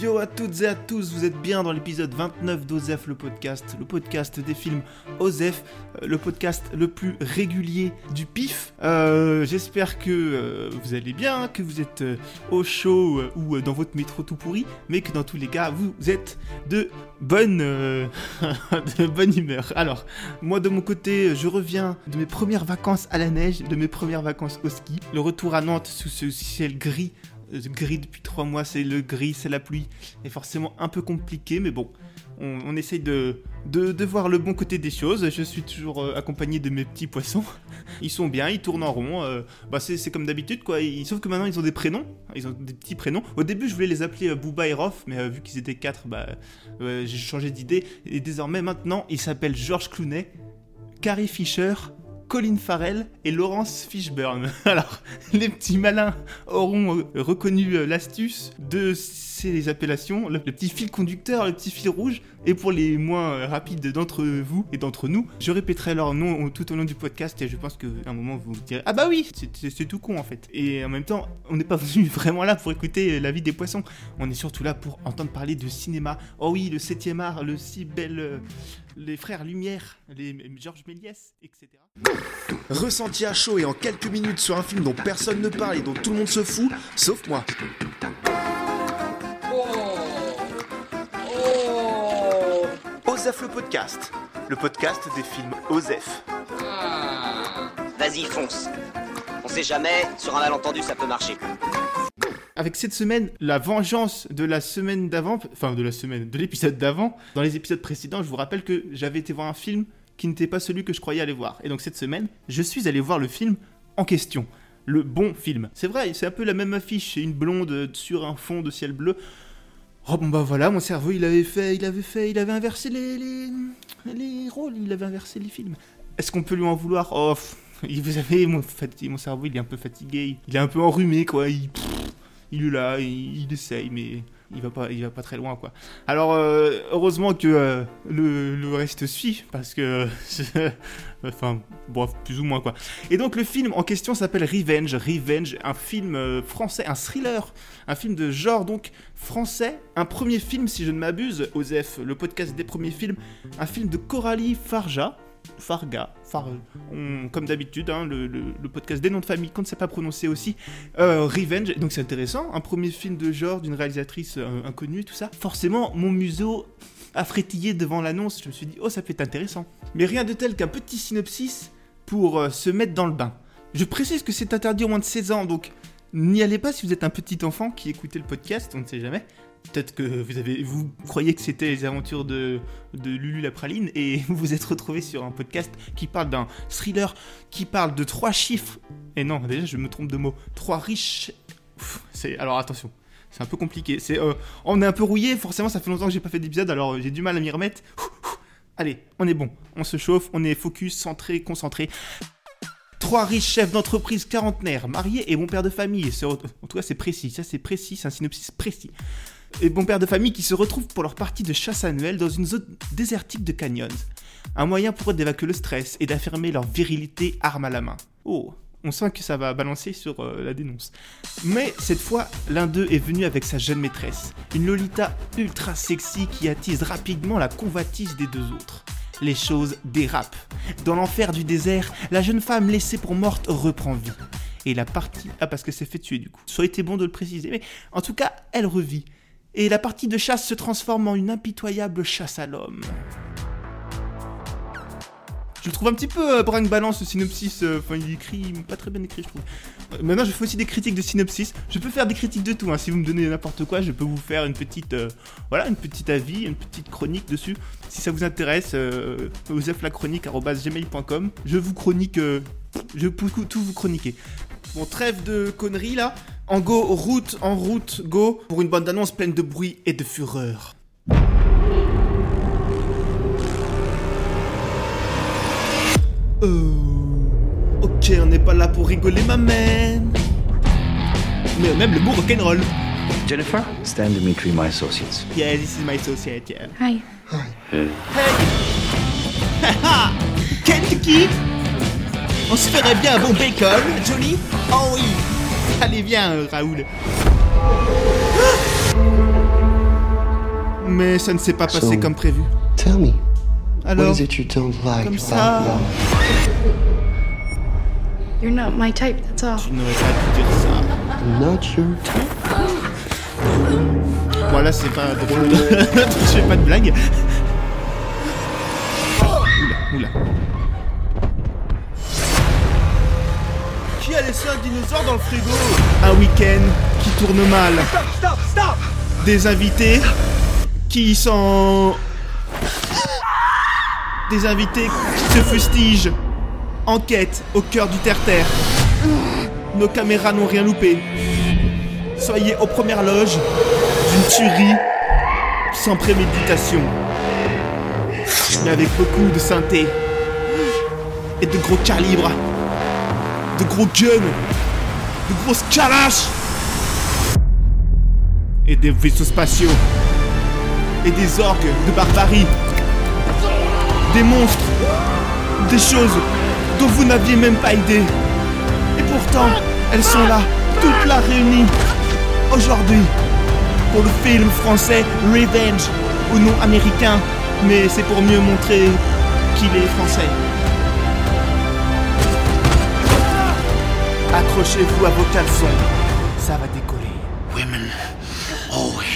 Yo à toutes et à tous, vous êtes bien dans l'épisode 29 d'Osef le podcast, le podcast des films Osef, euh, le podcast le plus régulier du PIF. Euh, J'espère que euh, vous allez bien, que vous êtes au chaud ou dans votre métro tout pourri, mais que dans tous les cas, vous êtes de bonne, de bonne humeur. Alors, moi de mon côté, je reviens de mes premières vacances à la neige, de mes premières vacances au ski, le retour à Nantes sous ce ciel gris gris depuis trois mois, c'est le gris, c'est la pluie, est forcément un peu compliqué, mais bon, on, essaye de, de, de voir le bon côté des choses. Je suis toujours euh, accompagné de mes petits poissons. Ils sont bien, ils tournent en rond. euh, bah c'est comme d'habitude, quoi. Sauf que maintenant, ils ont des prénoms. Ils ont des petits prénoms. Au début, je voulais les appeler euh, Booba et Rof, mais euh, vu qu'ils étaient quatre, bah, euh, j'ai changé d'idée. Et désormais, maintenant, ils s'appellent George Clooney, Carrie Fisher. Colin Farrell et Laurence Fishburne. Alors, les petits malins auront euh, reconnu euh, l'astuce de ces appellations, le, petit fil conducteur, le petit fil rouge, et pour les moins euh, rapides d'entre vous et d'entre nous, je répéterai leur nom tout au long du podcast et je pense qu'à un moment vous vous direz Ah bah oui, c'est- tout con en fait. Et en même temps, on n'est pas venu vraiment là pour écouter la vie des poissons, on est surtout là pour entendre parler de cinéma. Oh oui, le 7 art, le si bel. Les frères Lumière, les Georges Méliès, etc. Ressenti à chaud et en quelques minutes sur un film dont personne ne parle et dont tout le monde se fout, sauf moi. Osef le podcast, le podcast des films Osef. Vas-y, fonce. On sait jamais, sur un malentendu, ça peut marcher. Avec cette semaine, la vengeance de la semaine d'avant, enfin de la semaine, de l'épisode d'avant, dans les épisodes précédents, je vous rappelle que j'avais été voir un film qui n'était pas celui que je croyais aller voir. Et donc cette semaine, je suis allé voir le film en question. Le bon film. C'est vrai, c'est un peu la même affiche, une blonde euh, sur un fond de ciel bleu. Oh bon bah voilà, mon cerveau il avait fait, il avait fait, il avait inversé les, les, les rôles, il avait inversé les films. Est-ce qu'on peut lui en vouloir? Oh, vous savez, mon, mon cerveau il est un peu fatigué, il est un peu enrhumé quoi, il, il est là, il, essaye, mais il va pas, il va pas très loin quoi. Alors euh, heureusement que euh, le, le reste suit parce que, enfin bref plus ou moins quoi. Et donc le film en question s'appelle Revenge, Revenge, un film euh, français, un thriller, un film de genre donc français, un premier film si je ne m'abuse, Osef, le podcast des premiers films, un film de Coralie Farja. Farga, Far, on- comme d'habitude, hein, le, le- le podcast des noms de famille qu'on ne sait pas prononcer aussi, euh, Revenge, donc c'est intéressant, un premier film de genre d'une réalisatrice euh, inconnue, tout ça. Forcément, mon museau a frétillé devant l'annonce, je me suis dit, oh ça peut être intéressant. Mais rien de tel qu'un petit synopsis pour euh, se mettre dans le bain. Je précise que c'est interdit au moins de 16 ans, donc n'y allez pas si vous êtes un petit enfant qui écoutait le podcast, on ne sait jamais. Peut-être que vous, avez, croyez que c'était les aventures de, Lulu la praline et vous vous êtes retrouvé sur un podcast qui parle d'un thriller qui parle de trois chiffres. Et non, déjà je me trompe de mot. Trois riches. Alors attention, c'est un peu compliqué. Euh, on est un peu rouillé. Forcément, ça fait longtemps que j'ai pas fait d'épisode, alors euh, j'ai du mal à m'y remettre. Allez, on est bon. On se chauffe, on est focus, centré, concentré. Trois riches chefs d'entreprise quarantenaires, mariés et bon père de famille. En tout cas, c'est précis. Ça, c'est précis. Un synopsis précis. Et bon père de famille qui se retrouvent pour leur partie de chasse annuelle dans une zone désertique de canyons. Un moyen pour eux d'évacuer le stress et d'affirmer leur virilité arme à la main. Oh, on sent que ça va balancer sur euh, la dénonce. Mais cette fois, l'un d'eux est venu avec sa jeune maîtresse, une Lolita ultra sexy qui attise rapidement la convoitise des deux autres. Les choses dérapent. Dans l'enfer du désert, la jeune femme laissée pour morte reprend vie. Et la partie... Ah, parce que c'est fait tuer du coup. Ça bon de le préciser. Mais en tout cas, elle revit. Et la partie de chasse se transforme en une impitoyable chasse à l'homme. Je le trouve un petit peu euh, brinque balance ce synopsis. euh, Enfin, il écrit pas très bien écrit, je trouve. Euh, Maintenant, je fais aussi des critiques de synopsis. Je peux faire des critiques de tout. hein. Si vous me donnez n'importe quoi, je peux vous faire une petite, voilà, une petite avis, une petite chronique dessus. Si ça vous intéresse, euh. Je vous chronique, je peux tout vous chroniquer. Bon, trêve de conneries là. En go, route, en route, go, pour une bande annonce pleine de bruit et de fureur. Oh, ok, on n'est pas là pour rigoler, ma man. Mais même le mot rock'n'roll. Jennifer? Stan Dimitri, my associates. Yeah, this is my associate, yeah. Hi. Hey Haha Kentucky On se ferait bien un bon bacon, Johnny Oh oui Allez, viens, euh, Raoul. Mais ça ne s'est pas passé So- comme prévu. Tell me, what Alors, is it you don't like comme about ça. love? You're not my type, that's all. tu n'aurais pas pu dire ça. Not your Bon, là, c'est pas drôle. Je fais pas de blague. Oula, oula. Qui a laissé un dinosaure dans le frigo? Un week-end qui tourne mal. Des invités qui sont... Des invités qui se fustigent. Enquête au cœur du terre-terre. Nos caméras n'ont rien loupé. Soyez aux premières loges d'une tuerie sans préméditation. Mais avec beaucoup de synthé. Et de gros calibres. De gros guns. De grosses calaches. Et des vaisseaux spatiaux. Et des orgues de barbarie. Des monstres. Des choses dont vous n'aviez même pas idée. Et pourtant, elles sont là, toutes là réunies. Aujourd'hui, pour le film français Revenge, au nom américain, mais c'est pour mieux montrer qu'il est français. Accrochez-vous à vos caleçons, ça va décoller. Women always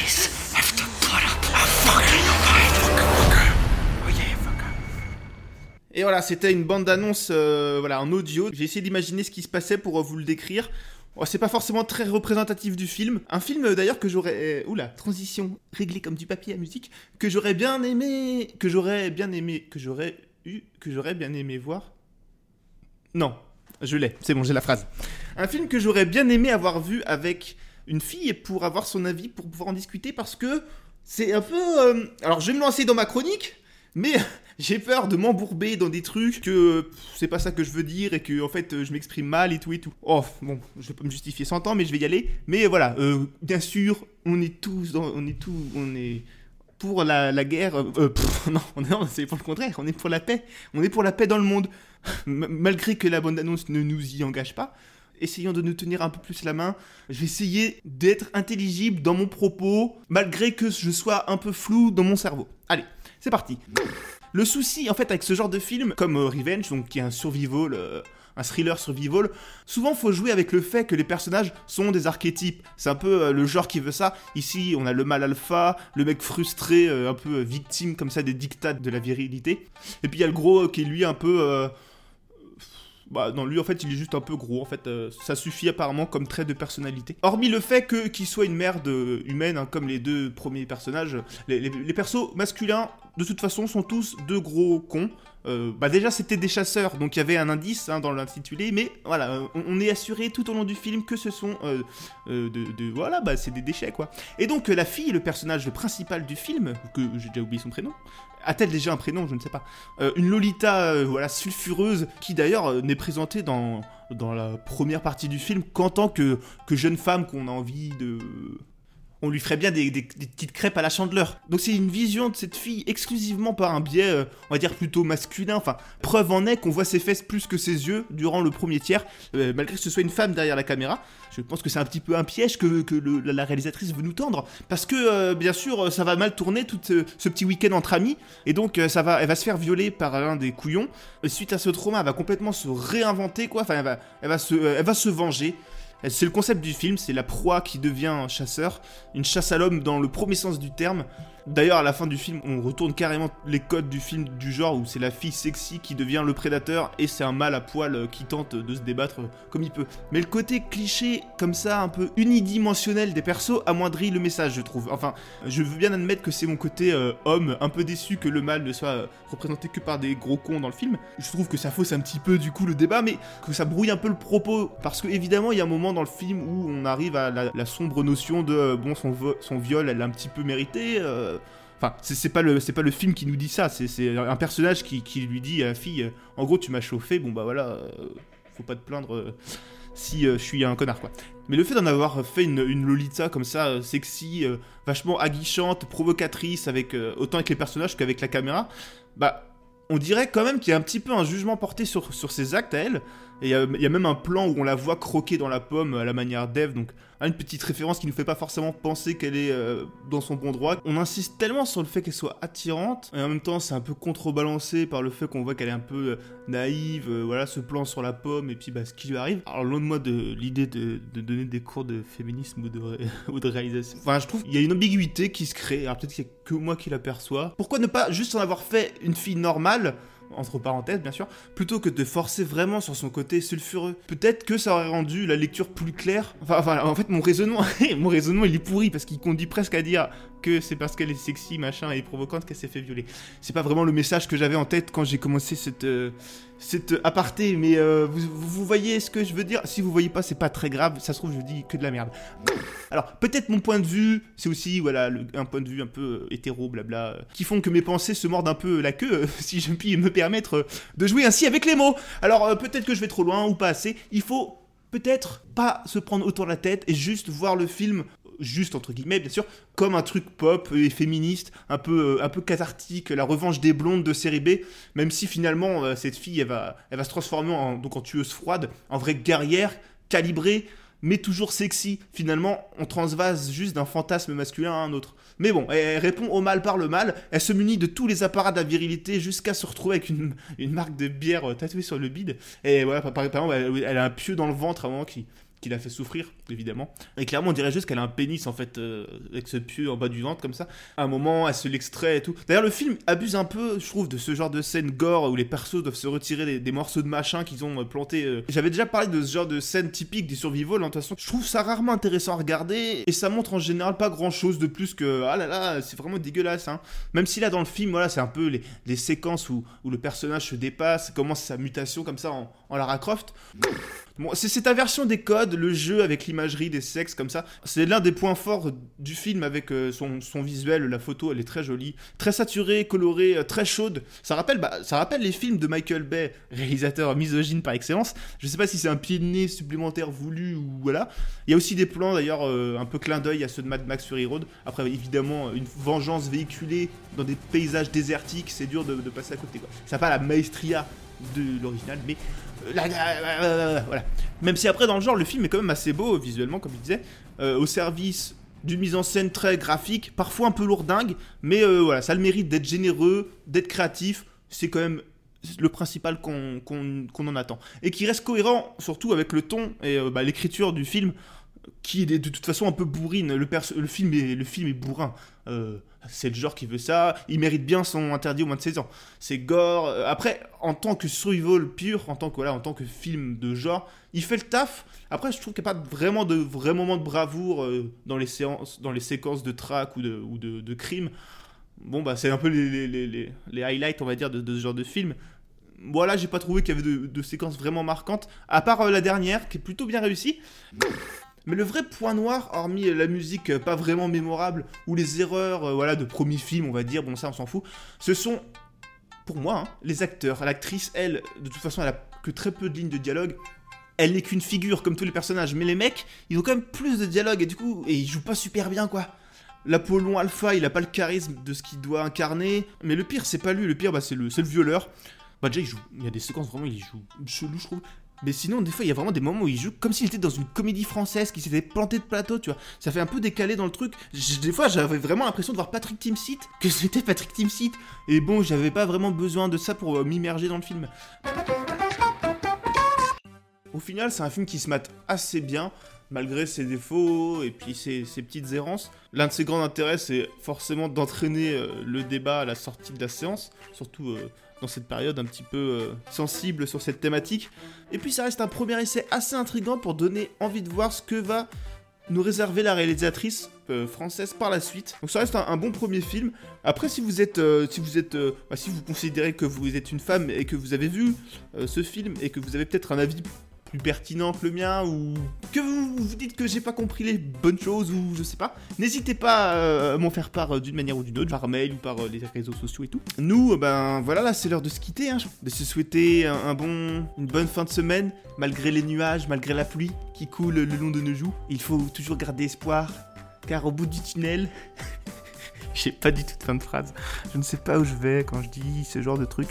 Et voilà, c'était une bande d'annonce, euh, voilà, en audio. J'ai essayé d'imaginer ce qui se passait pour euh, vous le décrire. Bon, c'est pas forcément très représentatif du film. Un film euh, d'ailleurs que j'aurais, euh, oula, transition réglée comme du papier à musique, que j'aurais bien aimé, que j'aurais bien aimé, que j'aurais eu, que j'aurais bien aimé voir. Non, je l'ai, c'est bon, j'ai la phrase. Un film que j'aurais bien aimé avoir vu avec une fille pour avoir son avis, pour pouvoir en discuter, parce que c'est un peu. Alors, je vais me lancer dans ma chronique, mais j'ai peur de m'embourber dans des trucs que c'est pas ça que je veux dire et que en fait je m'exprime mal et tout et tout. Oh, bon, je pas me justifier 100 ans, mais je vais y aller. Mais voilà, euh, bien sûr, on est tous on est tous, on est pour la, guerre. euh, euh, non, non, c'est pour le contraire. On est pour la paix. On est pour la paix dans le monde. Malgré que la bande annonce ne nous y engage pas. Essayons de nous tenir un peu plus la main. Je vais essayer d'être intelligible dans mon propos, malgré que je sois un peu flou dans mon cerveau. Allez, c'est parti. Le souci, en fait, avec ce genre de film, comme euh, Revenge, donc qui est un survival, euh, un thriller survival, souvent faut jouer avec le fait que les personnages sont des archétypes. C'est un peu euh, le genre qui veut ça. Ici, on a le mal alpha, le mec frustré, un peu victime comme ça des dictats de la virilité. Et puis il y a le gros qui est lui un peu. bah non, lui en fait il est juste un peu gros, en fait ça suffit apparemment comme trait de personnalité. Hormis le fait que qu'il soit une merde humaine, hein, comme les deux premiers personnages, les persos masculins de toute façon sont tous deux gros cons. Euh, bah déjà c'était des chasseurs, donc il y avait un indice hein, dans l'intitulé, mais voilà, euh, on, est assuré tout au long du film que ce sont euh, de, bah c'est des déchets quoi. Et donc la fille, le personnage principal du film, que j'ai déjà oublié son prénom, a-t-elle déjà un prénom, je ne sais pas. Une Lolita, voilà, sulfureuse, qui d'ailleurs n'est présentée dans, la première partie du film qu'en tant que jeune femme qu'on a envie de... On lui ferait bien des, petites crêpes à la chandeleur. Donc c'est une vision de cette fille exclusivement par un biais, euh, on va dire plutôt masculin. Enfin, preuve en est qu'on voit ses fesses plus que ses yeux durant le premier tiers, euh, malgré que ce soit une femme derrière la caméra. Je pense que c'est un petit peu un piège que, que la réalisatrice veut nous tendre, parce que euh, bien sûr ça va mal tourner tout ce, petit week-end entre amis, et donc ça va, elle va se faire violer par l'un des couillons. Suite à ce trauma, elle va complètement se réinventer quoi. Enfin, elle va, elle va se, elle va se venger. C'est le concept du film, c'est la proie qui devient un chasseur, une chasse à l'homme dans le premier sens du terme. D'ailleurs, à la fin du film, on retourne carrément les codes du film du genre où c'est la fille sexy qui devient le prédateur et c'est un mâle à poil euh, qui tente de se débattre euh, comme il peut. Mais le côté cliché, comme ça, un peu unidimensionnel des persos, amoindrit le message, je trouve. Enfin, je veux bien admettre que c'est mon côté euh, homme, un peu déçu que le mâle ne soit représenté que par des gros cons dans le film. Je trouve que ça fausse un petit peu du coup le débat, mais que ça brouille un peu le propos. Parce que évidemment, il y a un moment dans le film où on arrive à la, sombre notion de bon, son, son viol, elle l'a un petit peu mérité. Enfin, c'est pas le film qui nous dit ça, c'est un personnage qui, lui dit à la fille, euh, en gros, tu m'as chauffé, bon bah voilà, euh, faut pas te plaindre euh, si je suis un connard quoi. Mais le fait d'en avoir fait une, Lolita comme ça, sexy, vachement aguichante, provocatrice, avec autant avec les personnages qu'avec la caméra, bah on dirait quand même qu'il y a un petit peu un jugement porté sur ses actes à elle. Et il y, a- même un plan où on la voit croquer dans la pomme à la manière d'Eve, donc une petite référence qui nous fait pas forcément penser qu'elle est euh, dans son bon droit. On insiste tellement sur le fait qu'elle soit attirante, et en même temps c'est un peu contrebalancé par le fait qu'on voit qu'elle est un peu euh, naïve, euh, voilà, ce plan sur la pomme, et puis bah, ce qui lui arrive. Alors loin de moi de l'idée de, donner des cours de féminisme ou de, ré- ou de réalisation. Enfin, je trouve qu'il y a une ambiguïté qui se crée, alors peut-être qu'il y a que moi qui l'aperçois. Pourquoi ne pas juste en avoir fait une fille normale entre parenthèses bien sûr, plutôt que de forcer vraiment sur son côté sulfureux. Peut-être que ça aurait rendu la lecture plus claire. Enfin, enfin, en fait, mon raisonnement, mon raisonnement, il est pourri parce qu'il conduit presque à dire que c'est parce qu'elle est sexy, machin, et provocante qu'elle s'est fait violer. C'est pas vraiment le message que j'avais en tête quand j'ai commencé cette, euh, cette aparté, mais euh, vous, voyez ce que je veux dire? Si vous voyez pas, c'est pas très grave, ça se trouve, je dis que de la merde. Alors, peut-être mon point de vue, c'est aussi voilà, un point de vue un peu euh, hétéro, blabla, euh, qui font que mes pensées se mordent un peu la queue, si je puis me permettre de jouer ainsi avec les mots. Alors, peut-être que je vais trop loin ou pas assez. Il faut peut-être pas se prendre autant la tête et juste voir le film juste entre guillemets bien sûr comme un truc pop et féministe un peu euh, un peu cathartique la revanche des blondes de série B même si finalement euh, cette fille elle va elle va se transformer en donc en tueuse froide en vraie guerrière calibrée mais toujours sexy finalement on transvase juste d'un fantasme masculin à un autre. Mais bon elle répond au mal par le mal elle se munit de tous les apparats de la virilité jusqu'à se retrouver avec une, une marque de bière euh, tatouée sur le bide et voilà par, exemple elle, elle a un pieu dans le ventre à un moment qui qui l'a fait souffrir, évidemment. Et clairement, on dirait juste qu'elle a un pénis, en fait, euh, avec ce pieu en bas du ventre, comme ça. À un moment, elle se l'extrait et tout. D'ailleurs, le film abuse un peu, je trouve, de ce genre de scène gore où les persos doivent se retirer des, morceaux de machin qu'ils ont euh, plantés. euh. J'avais déjà parlé de ce genre de scène typique des survival, hein, de toute façon. Je trouve ça rarement intéressant à regarder, et ça montre en général pas grand-chose de plus que, ah là là, c'est vraiment dégueulasse, hein. Même si là, dans le film, voilà, c'est un peu les, les séquences où, où le personnage se dépasse, commence sa mutation comme ça en, en Lara Croft. C'est cette inversion des codes, le jeu avec l'imagerie des sexes comme ça. C'est l'un des points forts du film avec euh, son, son visuel, la photo, elle est très jolie, très saturée, colorée, euh, très chaude. Ça rappelle, bah, ça rappelle les films de Michael Bay, réalisateur misogyne par excellence. Je sais pas si c'est un pied de nez supplémentaire voulu ou voilà. Il y a aussi des plans d'ailleurs euh, un peu clin d'œil à ceux de Mad Max Fury Road. Après évidemment une vengeance véhiculée dans des paysages désertiques, c'est dur de, passer à côté. Ça n'a pas la maestria de l'original, mais euh, voilà. Même si après dans le genre le film est quand même assez beau visuellement comme il disait, euh, au service d'une mise en scène très graphique, parfois un peu lourdingue, mais euh, voilà, ça a le mérite d'être généreux, d'être créatif, c'est quand même le principal qu'on en attend. Et qui reste cohérent surtout avec le ton et bah, l'écriture du film, qui est de toute façon un peu bourrine. Le, film, est, le film est bourrin. Euh, c'est le genre qui veut ça. Il mérite bien son interdit au moins de 16 ans. C'est gore. Euh, Après, en tant que survival pur, en tant que, voilà, en tant que film de genre, il fait le taf. Après, je trouve qu'il n'y a pas vraiment de vrai moment de bravoure euh, dans, les séances, dans les séquences de traque ou de, crime. Bon, bah, c'est un peu les, les, les, highlights, on va dire, de, ce genre de film. Voilà, j'ai pas trouvé qu'il y avait de, séquences vraiment marquantes, à part la dernière, qui est plutôt bien réussie. Mais le vrai point noir, hormis la musique euh, pas vraiment mémorable, ou les erreurs euh, voilà, de premier film, on va dire, bon ça on s'en fout, ce sont, pour moi, hein, les acteurs. L'actrice, elle, de toute façon, elle a que très peu de lignes de dialogue. Elle n'est qu'une figure comme tous les personnages, mais les mecs, ils ont quand même plus de dialogue, et du coup, et ils jouent pas super bien, quoi. L'Apollon Alpha, il a pas le charisme de ce qu'il doit incarner. Mais le pire, c'est pas lui, le pire, bah, c'est le, le violeur. Bah, déjà, il joue. Il y a des séquences vraiment, il joue chelou, je trouve. Mais sinon, des fois, il y a vraiment des moments où il joue comme s'il était dans une comédie française qui s'était planté de plateau, tu vois. Ça fait un peu décalé dans le truc. Des fois, j'avais vraiment l'impression de voir Patrick Timsit, que c'était Patrick Timsit. Et bon, j'avais pas vraiment besoin de ça pour euh, m'immerger dans le film. Au final, c'est un film qui se mate assez bien, malgré ses défauts et puis ses, ses petites errances. L'un de ses grands intérêts, c'est forcément d'entraîner euh, le débat à la sortie de la séance, surtout euh, dans cette période un petit peu euh, sensible sur cette thématique. Et puis ça reste un premier essai assez intrigant pour donner envie de voir ce que va nous réserver la réalisatrice euh, française par la suite. Donc ça reste un, bon premier film. Après, si vous êtes, euh, si vous êtes, bah, si vous considérez que vous êtes une femme et que vous avez vu ce film et que vous avez peut-être un avis plus pertinent que le mien ou que vous vous dites que j'ai pas compris les bonnes choses ou je sais pas, n'hésitez pas euh, à m'en faire part euh, d'une manière ou d'une autre, par mail ou par euh, les réseaux sociaux et tout. Nous, ben voilà, là c'est l'heure de se quitter, hein, de se souhaiter un bon, une bonne fin de semaine, malgré les nuages, malgré la pluie qui coule le long de nos joues. Il faut toujours garder espoir, car au bout du tunnel, J'ai pas du tout de fin de phrase. Je ne sais pas où je vais quand je dis ce genre de truc.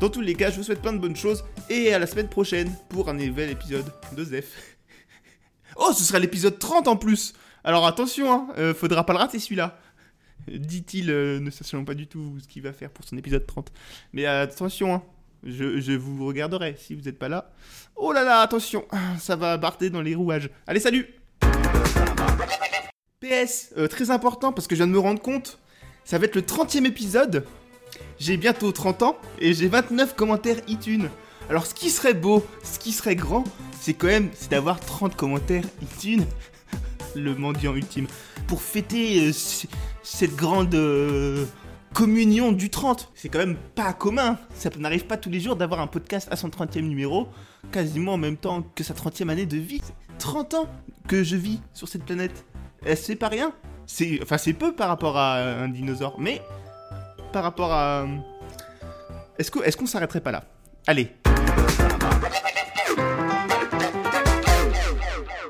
Dans tous les cas, je vous souhaite plein de bonnes choses et à la semaine prochaine pour un nouvel épisode de Zef. Oh, ce sera l'épisode 30 en plus Alors attention, hein, euh, faudra pas le rater celui-là. Dit-il, euh, ne sachant pas du tout ce qu'il va faire pour son épisode 30. Mais attention, hein, je, je vous regarderai si vous n'êtes pas là. Oh là là, attention, ça va barder dans les rouages. Allez, salut PS, euh, très important parce que je viens de me rendre compte, ça va être le 30e épisode. J'ai bientôt 30 ans et j'ai 29 commentaires iTunes. Alors ce qui serait beau, ce qui serait grand, c'est quand même c'est d'avoir 30 commentaires iTunes. le mendiant ultime. Pour fêter euh, cette grande euh, communion du 30. C'est quand même pas commun. Ça n'arrive pas tous les jours d'avoir un podcast à son 30e numéro, quasiment en même temps que sa 30e année de vie. 30 ans que je vis sur cette planète. Eh, C'est pas rien. C'est, enfin, c'est peu par rapport à un dinosaure, mais par rapport à. Est-ce que, est-ce qu'on s'arrêterait pas là? Allez,